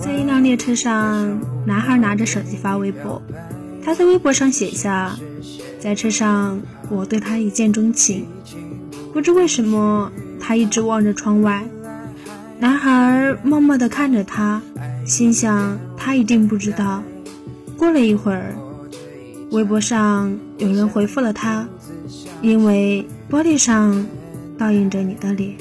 在一辆列车上，男孩拿着手机发微博。他在微博上写下：“在车上，我对他一见钟情。不知为什么，他一直望着窗外。”男孩默默地看着他，心想他一定不知道。过了一会儿，微博上有人回复了他：“因为玻璃上倒映着你的脸。”